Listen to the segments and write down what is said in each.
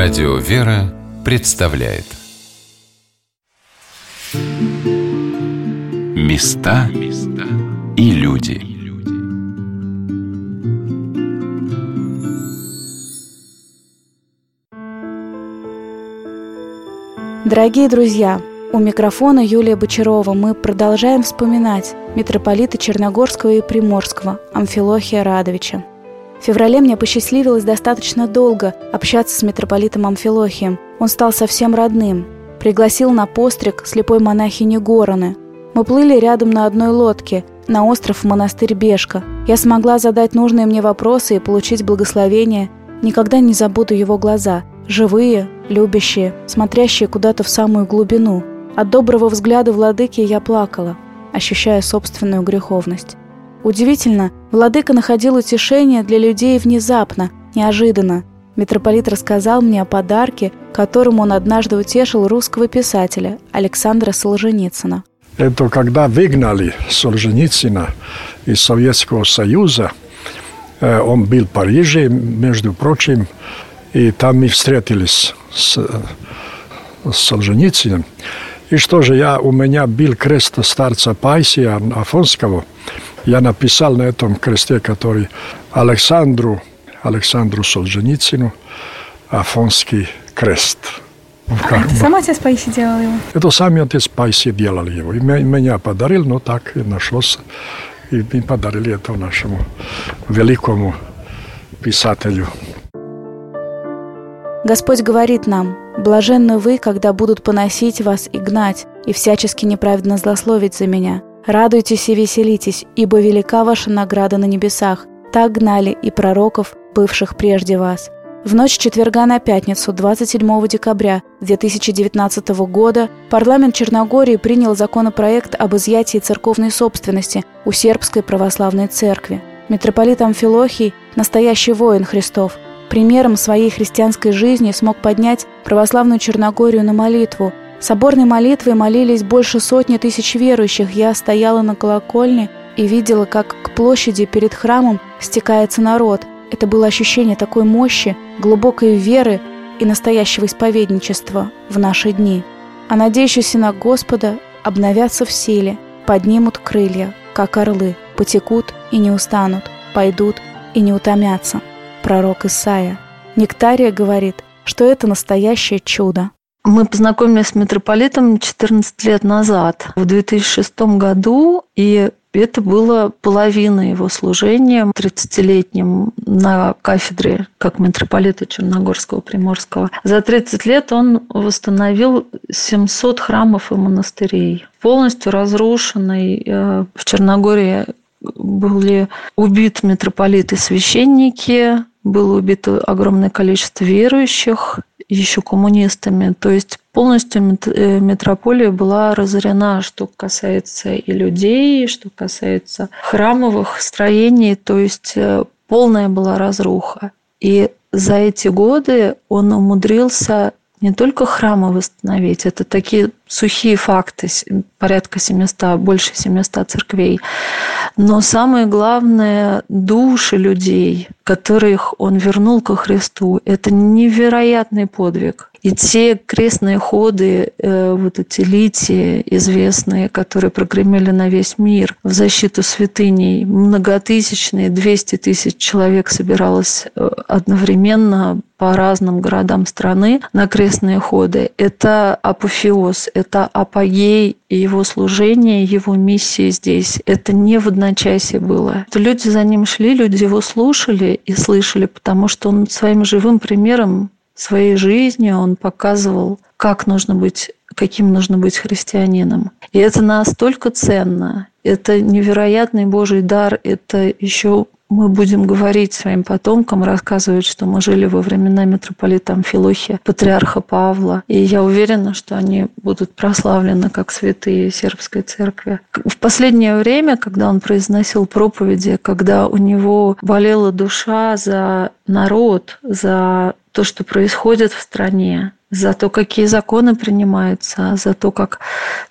Радио «Вера» представляет. Места и люди. Дорогие друзья, у микрофона Юлия Бочарова. Мы продолжаем вспоминать митрополита Черногорского и Приморского Амфилохия Радовича – в феврале мне посчастливилось достаточно долго общаться с митрополитом Амфилохием. Он стал совсем родным. Пригласил на постриг слепой монахини Гороны. Мы плыли рядом на одной лодке, на остров в монастырь Бешка. Я смогла задать нужные мне вопросы и получить благословение. Никогда не забуду его глаза. Живые, любящие, смотрящие куда-то в самую глубину. От доброго взгляда владыки я плакала, ощущая собственную греховность. Удивительно, владыка находил утешение для людей внезапно, неожиданно. Митрополит рассказал мне о подарке, которым он однажды утешил русского писателя Александра Солженицына. Это когда выгнали Солженицына из Советского Союза, э, он был в Париже, между прочим, и там мы встретились с, с Солженицыным. И что же, я, у меня был крест старца Пайсия Афонского – я написал на этом кресте, который Александру, Александру Солженицыну, Афонский крест. А это сам отец Пайси делал его? Это сам отец Пайси делал его. И меня подарил, но так и нашлось. И мы подарили это нашему великому писателю. Господь говорит нам, «Блаженны вы, когда будут поносить вас и гнать, и всячески неправедно злословить за меня. Радуйтесь и веселитесь, ибо велика ваша награда на небесах. Так гнали и пророков, бывших прежде вас. В ночь четверга на пятницу, 27 декабря 2019 года, парламент Черногории принял законопроект об изъятии церковной собственности у Сербской православной церкви. Митрополит Амфилохий – настоящий воин Христов. Примером своей христианской жизни смог поднять православную Черногорию на молитву – Соборной молитвой молились больше сотни тысяч верующих. Я стояла на колокольне и видела, как к площади перед храмом стекается народ. Это было ощущение такой мощи, глубокой веры и настоящего исповедничества в наши дни. А надеющиеся на Господа обновятся в силе, поднимут крылья, как орлы, потекут и не устанут, пойдут и не утомятся. Пророк Исаия. Нектария говорит, что это настоящее чудо. Мы познакомились с митрополитом 14 лет назад, в 2006 году, и это было половина его служения 30-летним на кафедре как митрополита Черногорского Приморского. За 30 лет он восстановил 700 храмов и монастырей. Полностью разрушенный э, в Черногории были убиты митрополиты священники, было убито огромное количество верующих, еще коммунистами. То есть полностью э, метрополия была разорена, что касается и людей, что касается храмовых строений. То есть э, полная была разруха. И за эти годы он умудрился не только храмы восстановить, это такие сухие факты, порядка 700, больше 700 церквей, но самое главное – души людей, которых он вернул ко Христу. Это невероятный подвиг. И те крестные ходы, э, вот эти литии известные, которые прогремели на весь мир в защиту святыней, многотысячные, 200 тысяч человек собиралось э, одновременно по разным городам страны на крестные ходы. Это апофеоз, это апогей его служения, его миссии здесь. Это не в одночасье было. Люди за ним шли, люди его слушали и слышали, потому что он своим живым примером своей жизни он показывал, как нужно быть, каким нужно быть христианином. И это настолько ценно. Это невероятный Божий дар. Это еще мы будем говорить своим потомкам, рассказывать, что мы жили во времена митрополита Амфилохия, патриарха Павла. И я уверена, что они будут прославлены как святые сербской церкви. В последнее время, когда он произносил проповеди, когда у него болела душа за народ, за то, что происходит в стране, за то, какие законы принимаются, за то, как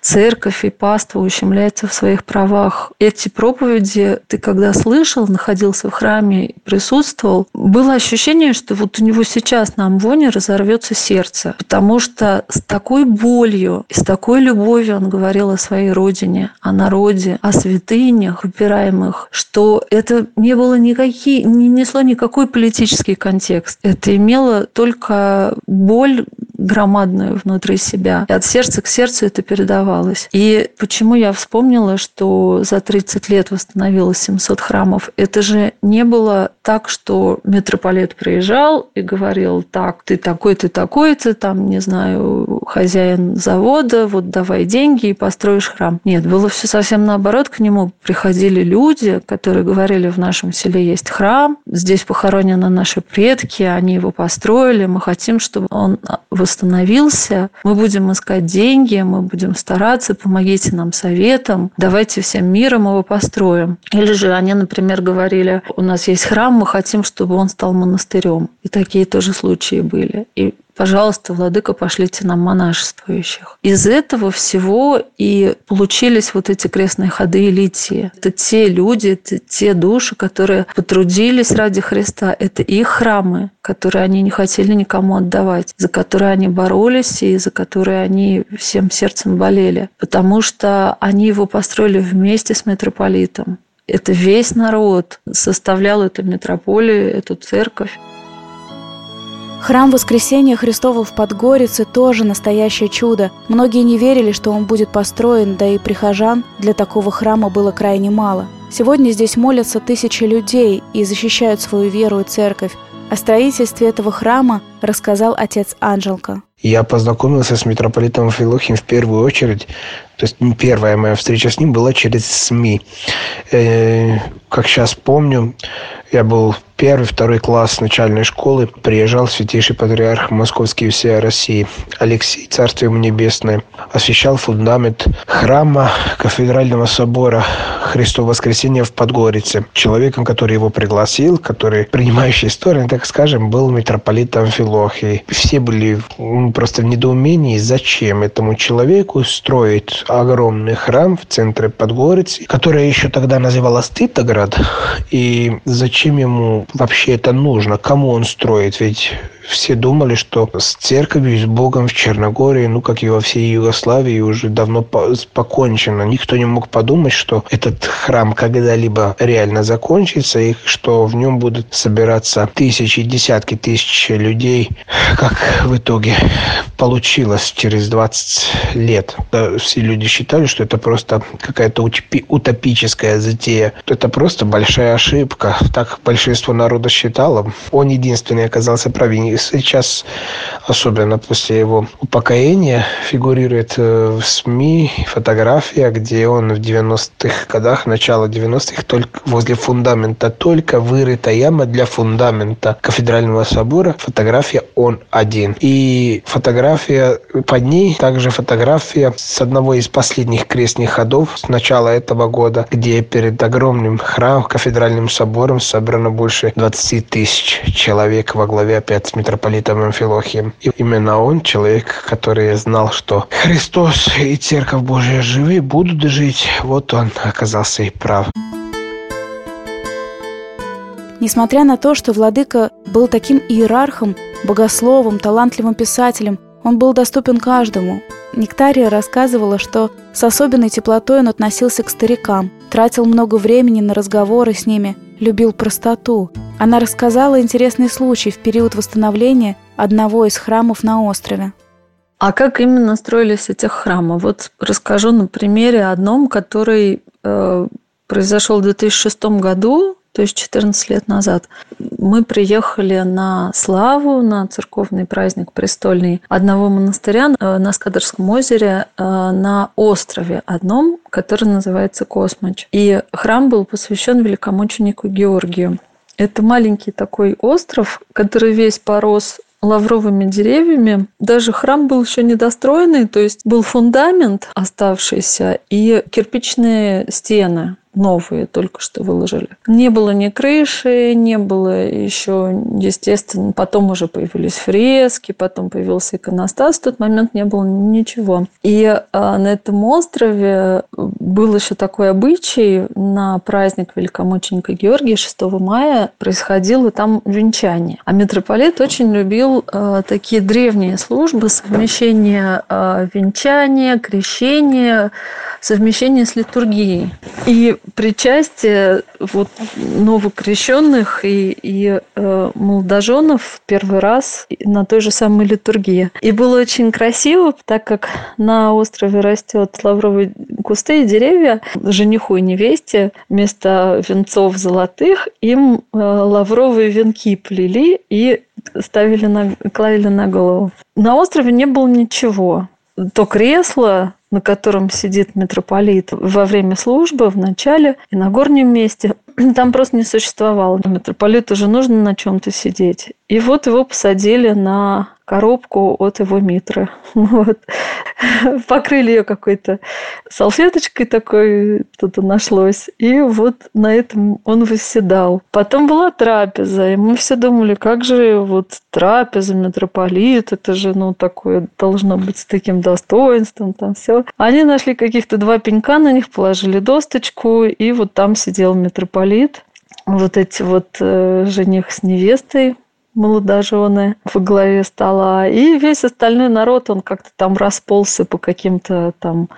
церковь и паства ущемляются в своих правах. Эти проповеди ты когда слышал, находился в храме, присутствовал, было ощущение, что вот у него сейчас на Амвоне разорвется сердце, потому что с такой болью и с такой любовью он говорил о своей родине, о народе, о святынях, упираемых, что это не было никакие, не несло никакой политический контекст. Это имело только боль громадную внутри себя. И от сердца к сердцу это передавалось. И почему я вспомнила, что за 30 лет восстановилось 700 храмов? Это же не было так, что митрополит приезжал и говорил, так, ты такой, ты такой-то, там, не знаю, хозяин завода, вот давай деньги и построишь храм. Нет, было все совсем наоборот. К нему приходили люди, которые говорили, в нашем селе есть храм, здесь похоронены наши предки, они его построили, мы хотим, чтобы он восстановился, мы будем искать деньги, мы будем стараться, помогите нам советом, давайте всем миром его построим. Или же они, например, говорили, у нас есть храм, мы хотим, чтобы он стал монастырем. И такие тоже случаи были. И пожалуйста, владыка, пошлите нам монашествующих. Из этого всего и получились вот эти крестные ходы и литии. Это те люди, это те души, которые потрудились ради Христа. Это их храмы, которые они не хотели никому отдавать, за которые они боролись и за которые они всем сердцем болели. Потому что они его построили вместе с митрополитом. Это весь народ составлял эту метрополию, эту церковь. Храм Воскресения Христова в Подгорице тоже настоящее чудо. Многие не верили, что он будет построен, да и прихожан для такого храма было крайне мало. Сегодня здесь молятся тысячи людей и защищают свою веру и церковь. О строительстве этого храма рассказал отец Анжелка. Я познакомился с митрополитом Филохим в первую очередь. То есть первая моя встреча с ним была через СМИ. Э, как сейчас помню, я был первый, второй класс начальной школы. Приезжал святейший патриарх Московский всей России Алексей, Царствие ему небесное. Освящал фундамент храма кафедрального собора Христова Воскресения в Подгорице. Человеком, который его пригласил, который, принимающий стороны, так скажем, был митрополитом Филохий. Все были просто в недоумении, зачем этому человеку строить огромный храм в центре Подгорицы, который еще тогда называлась Титоград, и зачем ему вообще это нужно? Кому он строит? Ведь все думали, что с церковью, с Богом в Черногории, ну, как и во всей Югославии, уже давно покончено. Никто не мог подумать, что этот храм когда-либо реально закончится, и что в нем будут собираться тысячи, десятки тысяч людей, как в итоге получилось через 20 лет. Все люди считали, что это просто какая-то утопическая затея. Это просто большая ошибка. Так большинство народа считало. Он единственный оказался прав сейчас, особенно после его упокоения, фигурирует э, в СМИ фотография, где он в 90-х годах, начало 90-х, только возле фундамента, только вырыта яма для фундамента кафедрального собора. Фотография он один. И фотография под ней, также фотография с одного из последних крестных ходов с начала этого года, где перед огромным храмом, кафедральным собором собрано больше 20 тысяч человек во главе опять с митрополитом Амфилохием. И именно он, человек, который знал, что Христос и Церковь Божия живы, будут жить, вот он оказался и прав. Несмотря на то, что владыка был таким иерархом, богословом, талантливым писателем, он был доступен каждому. Нектария рассказывала, что с особенной теплотой он относился к старикам, тратил много времени на разговоры с ними, любил простоту. Она рассказала интересный случай в период восстановления одного из храмов на острове. А как именно строились эти храмы? Вот расскажу на примере одном, который э, произошел в 2006 году то есть 14 лет назад. Мы приехали на славу, на церковный праздник престольный одного монастыря э, на Скадырском озере э, на острове одном, который называется Космоч. И храм был посвящен великомученику Георгию. Это маленький такой остров, который весь порос лавровыми деревьями. Даже храм был еще недостроенный, то есть был фундамент оставшийся и кирпичные стены новые только что выложили. Не было ни крыши, не было еще, естественно, потом уже появились фрески, потом появился иконостас, в тот момент не было ничего. И а, на этом острове был еще такой обычай на праздник великомученика Георгия 6 мая происходило там венчание. А митрополит очень любил а, такие древние службы совмещения а, венчания, крещения, совмещение с литургией. И причастие вот новокрещенных и, и э, молодоженов первый раз на той же самой литургии. И было очень красиво, так как на острове растет лавровые кусты и деревья, жениху и невесте вместо венцов золотых им э, лавровые венки плели и ставили на, клали на голову. На острове не было ничего. То кресло, на котором сидит митрополит во время службы, в начале и на горнем месте, там просто не существовало. Митрополиту же нужно на чем-то сидеть. И вот его посадили на коробку от его митры. Вот. Покрыли ее какой-то салфеточкой такой, что-то нашлось. И вот на этом он восседал. Потом была трапеза, и мы все думали, как же вот трапеза, митрополит, это же, ну, такое должно быть с таким достоинством, там все. Они нашли каких-то два пенька, на них положили досточку, и вот там сидел митрополит. Вот эти вот э, жених с невестой молодожены во главе стола. И весь остальной народ, он как-то там расползся по каким-то там...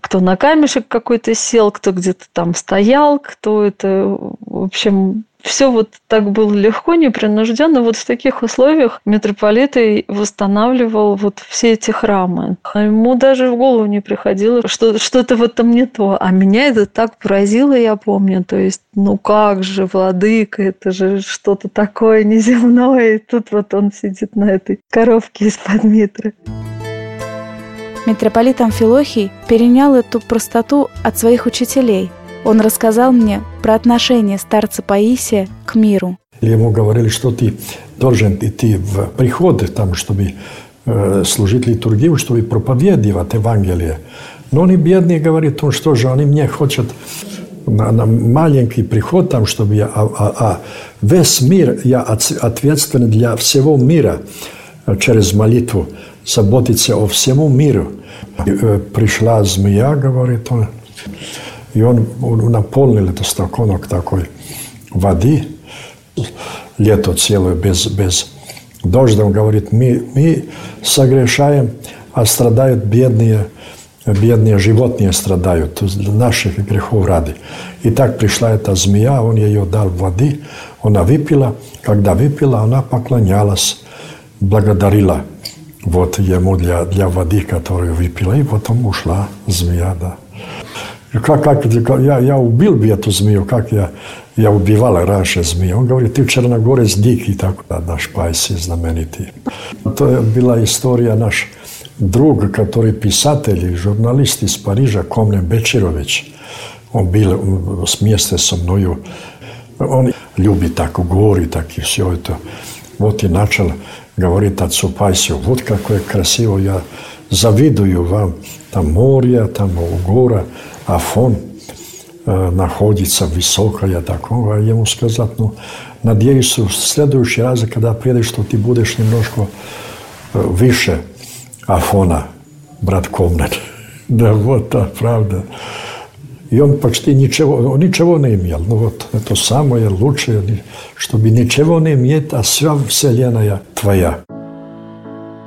Кто на камешек какой-то сел, кто где-то там стоял, кто это... В общем, все вот так было легко, непринужденно. Вот в таких условиях митрополит восстанавливал вот все эти храмы. А ему даже в голову не приходило, что что-то в этом не то. А меня это так поразило, я помню. То есть, ну как же, владыка, это же что-то такое неземное. И тут вот он сидит на этой коровке из-под Митры. Митрополит Амфилохий перенял эту простоту от своих учителей – он рассказал мне про отношение старца Паисия к миру. Ему говорили, что ты должен идти в приходы, там, чтобы э, служить литургию, чтобы проповедовать Евангелие. Но они бедные говорят, ну что же, они мне хотят на, на маленький приход, там, чтобы я, а, а, а весь мир, я ответственен для всего мира э, через молитву, заботиться о всему миру. И, э, пришла змея, говорит он, и он, он наполнил этот стаканок такой воды, лето целое без, без дождя. Он говорит, мы, мы согрешаем, а страдают бедные, бедные животные страдают, наших грехов ради. И так пришла эта змея, он ее дал воды, она выпила. Когда выпила, она поклонялась, благодарила вот ему для, для воды, которую выпила, и потом ушла змея, да. Как, как, я, я убил бы эту змею, как я, я убивал раньше змею. Он говорит, ты в Черногорец дикий, так наш Пайси знаменитый. Это была история наш друг, который писатель журналист из Парижа, Комлен Бечерович. Он был вместе со мною. Он любит так горы, так и все это. Вот и начал говорить отцу Пайсию, вот какое красиво, я завидую вам, там море, там гора А фон э, находится высоко, я такого ему сказать, ну, надеюсь, в следующий раз, когда приедешь, что ты будешь немножко э, выше Афона, брат комнат. да, вот, да, правда. И он почти ничего, он ничего не имел. Ну вот, это самое лучшее, чтобы ничего не иметь, а вся вселенная твоя.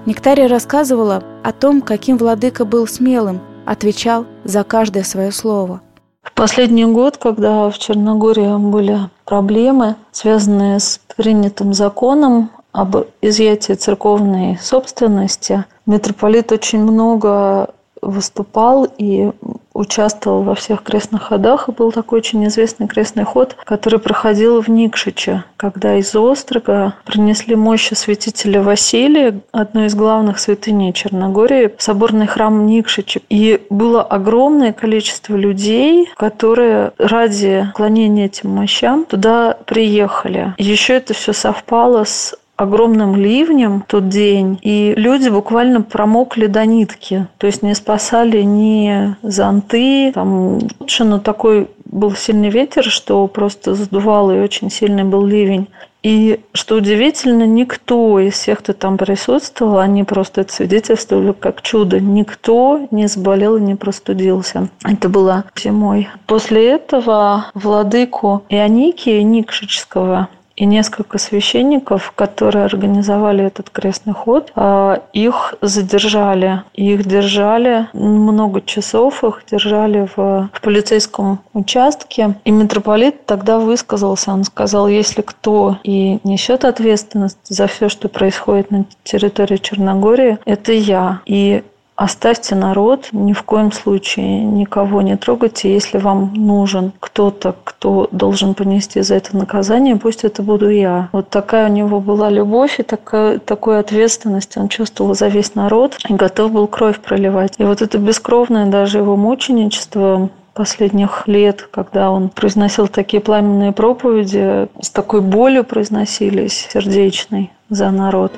Нектария рассказывала о том, каким владыка был смелым, отвечал за каждое свое слово. В последний год, когда в Черногории были проблемы, связанные с принятым законом об изъятии церковной собственности, митрополит очень много выступал и участвовал во всех крестных ходах. И был такой очень известный крестный ход, который проходил в Никшиче, когда из Острога принесли мощи святителя Василия, одной из главных святыней Черногории, соборный храм Никшича. И было огромное количество людей, которые ради клонения этим мощам туда приехали. Еще это все совпало с огромным ливнем тот день, и люди буквально промокли до нитки. То есть не спасали ни зонты, там, но такой был сильный ветер, что просто задувало, и очень сильный был ливень. И, что удивительно, никто из всех, кто там присутствовал, они просто это свидетельствовали как чудо. Никто не заболел и не простудился. Это было зимой. После этого владыку Ионикия Никшического и несколько священников, которые организовали этот крестный ход, а, их задержали. Их держали много часов, их держали в, в полицейском участке. И митрополит тогда высказался, он сказал, если кто и несет ответственность за все, что происходит на территории Черногории, это я. И Оставьте народ, ни в коем случае никого не трогайте. Если вам нужен кто-то, кто должен понести за это наказание, пусть это буду я. Вот такая у него была любовь и такая, такую ответственность он чувствовал за весь народ и готов был кровь проливать. И вот это бескровное даже его мученичество последних лет, когда он произносил такие пламенные проповеди, с такой болью произносились, сердечной за народ.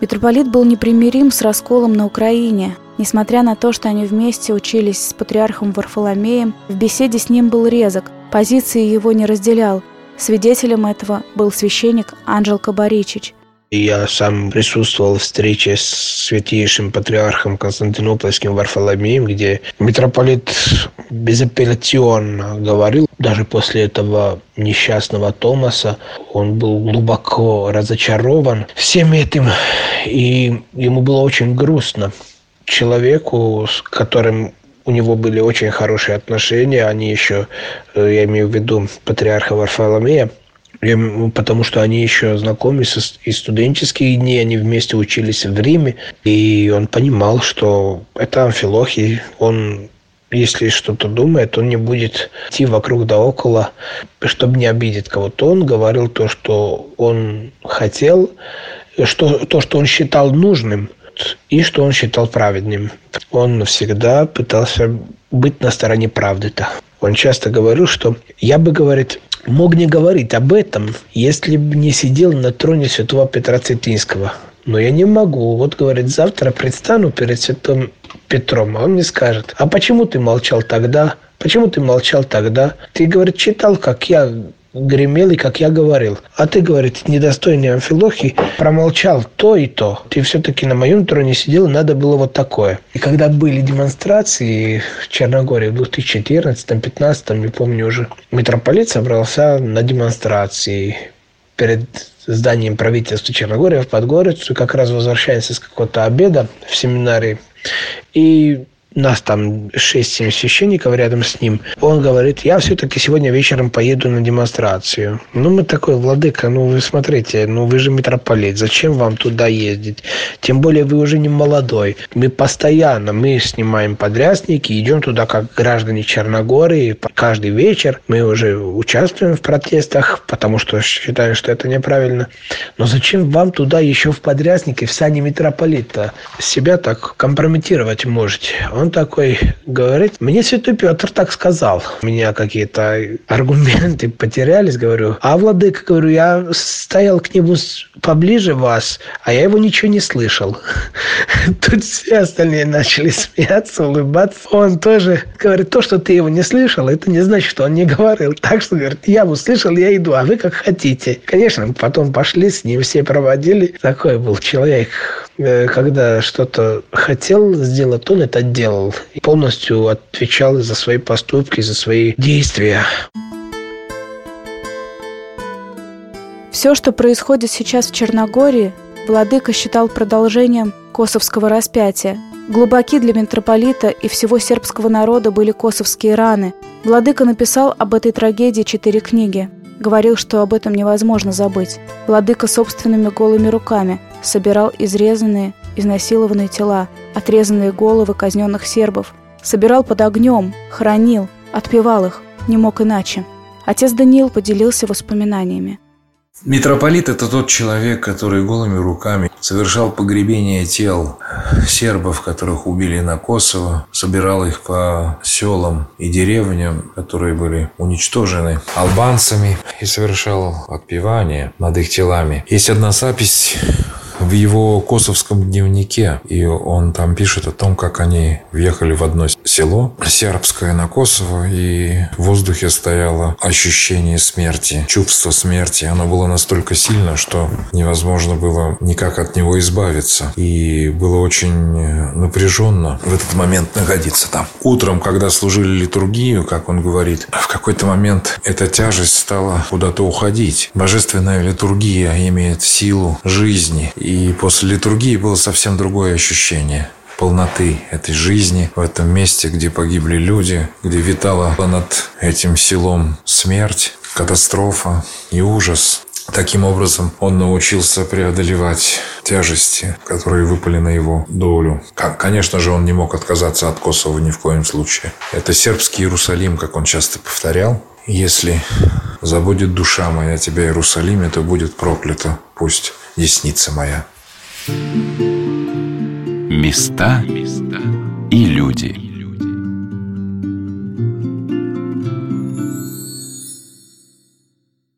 Митрополит был непримирим с расколом на Украине. Несмотря на то, что они вместе учились с патриархом Варфоломеем, в беседе с ним был резок, позиции его не разделял. Свидетелем этого был священник Анжел Кабаричич – я сам присутствовал в встрече с святейшим патриархом Константинопольским Варфоломеем, где митрополит безапелляционно говорил, даже после этого несчастного Томаса, он был глубоко разочарован всем этим, и ему было очень грустно. Человеку, с которым у него были очень хорошие отношения, они еще, э, я имею в виду патриарха Варфоломея, потому что они еще знакомы с, и студенческие дни, они вместе учились в Риме, и он понимал, что это Амфилохий, он если что-то думает, он не будет идти вокруг да около, чтобы не обидеть кого-то. Он говорил то, что он хотел, что, то, что он считал нужным, и что он считал праведным. Он всегда пытался быть на стороне правды-то. Он часто говорил, что я бы, говорит, мог не говорить об этом, если бы не сидел на троне святого Петра Цитинского. Но я не могу. Вот, говорит, завтра предстану перед святым Петром, а он мне скажет, а почему ты молчал тогда? Почему ты молчал тогда? Ты, говорит, читал, как я гремел и как я говорил. А ты, говорит, недостойный Амфилохий, промолчал то и то. Ты все-таки на моем троне сидел, надо было вот такое. И когда были демонстрации в Черногории в 2014-2015, не помню уже, митрополит собрался на демонстрации перед зданием правительства Черногории в Подгорицу, как раз возвращается с какого-то обеда в семинарии. И нас там 6-7 священников рядом с ним, он говорит, я все-таки сегодня вечером поеду на демонстрацию. Ну, мы такой, владыка, ну, вы смотрите, ну, вы же митрополит, зачем вам туда ездить? Тем более вы уже не молодой. Мы постоянно, мы снимаем подрясники, идем туда как граждане Черногории. Каждый вечер мы уже участвуем в протестах, потому что считаем, что это неправильно. Но зачем вам туда еще в подряснике, в сане митрополита? Себя так компрометировать можете он такой говорит, мне Святой Петр так сказал. У меня какие-то аргументы потерялись, говорю. А владыка, говорю, я стоял к нему поближе вас, а я его ничего не слышал. Тут все остальные начали смеяться, улыбаться. Он тоже говорит, то, что ты его не слышал, это не значит, что он не говорил. Так что, говорит, я услышал, я иду, а вы как хотите. Конечно, потом пошли с ним, все проводили. Такой был человек, э, когда что-то хотел сделать, он это делал делал. И полностью отвечал за свои поступки, за свои действия. Все, что происходит сейчас в Черногории, Владыка считал продолжением косовского распятия. Глубоки для митрополита и всего сербского народа были косовские раны. Владыка написал об этой трагедии четыре книги. Говорил, что об этом невозможно забыть. Владыка собственными голыми руками собирал изрезанные, изнасилованные тела, отрезанные головы казненных сербов, собирал под огнем, хранил, отпевал их, не мог иначе. Отец Даниил поделился воспоминаниями. Митрополит – это тот человек, который голыми руками совершал погребение тел сербов, которых убили на Косово, собирал их по селам и деревням, которые были уничтожены албанцами, и совершал отпевание над их телами. Есть одна запись в его косовском дневнике, и он там пишет о том, как они въехали в одно село сербское на Kosovo, и в воздухе стояло ощущение смерти, чувство смерти. Оно было настолько сильно, что невозможно было никак от него избавиться. И было очень напряженно в этот момент находиться там. Утром, когда служили литургию, как он говорит, в какой-то момент эта тяжесть стала куда-то уходить. Божественная литургия имеет силу жизни. И после литургии было совсем другое ощущение полноты этой жизни, в этом месте, где погибли люди, где витала над этим селом смерть, катастрофа и ужас. Таким образом, он научился преодолевать тяжести, которые выпали на его долю. Конечно же, он не мог отказаться от Косово ни в коем случае. Это сербский Иерусалим, как он часто повторял. Если забудет душа моя тебя, Иерусалиме, то будет проклято. Пусть десница моя. Места и люди.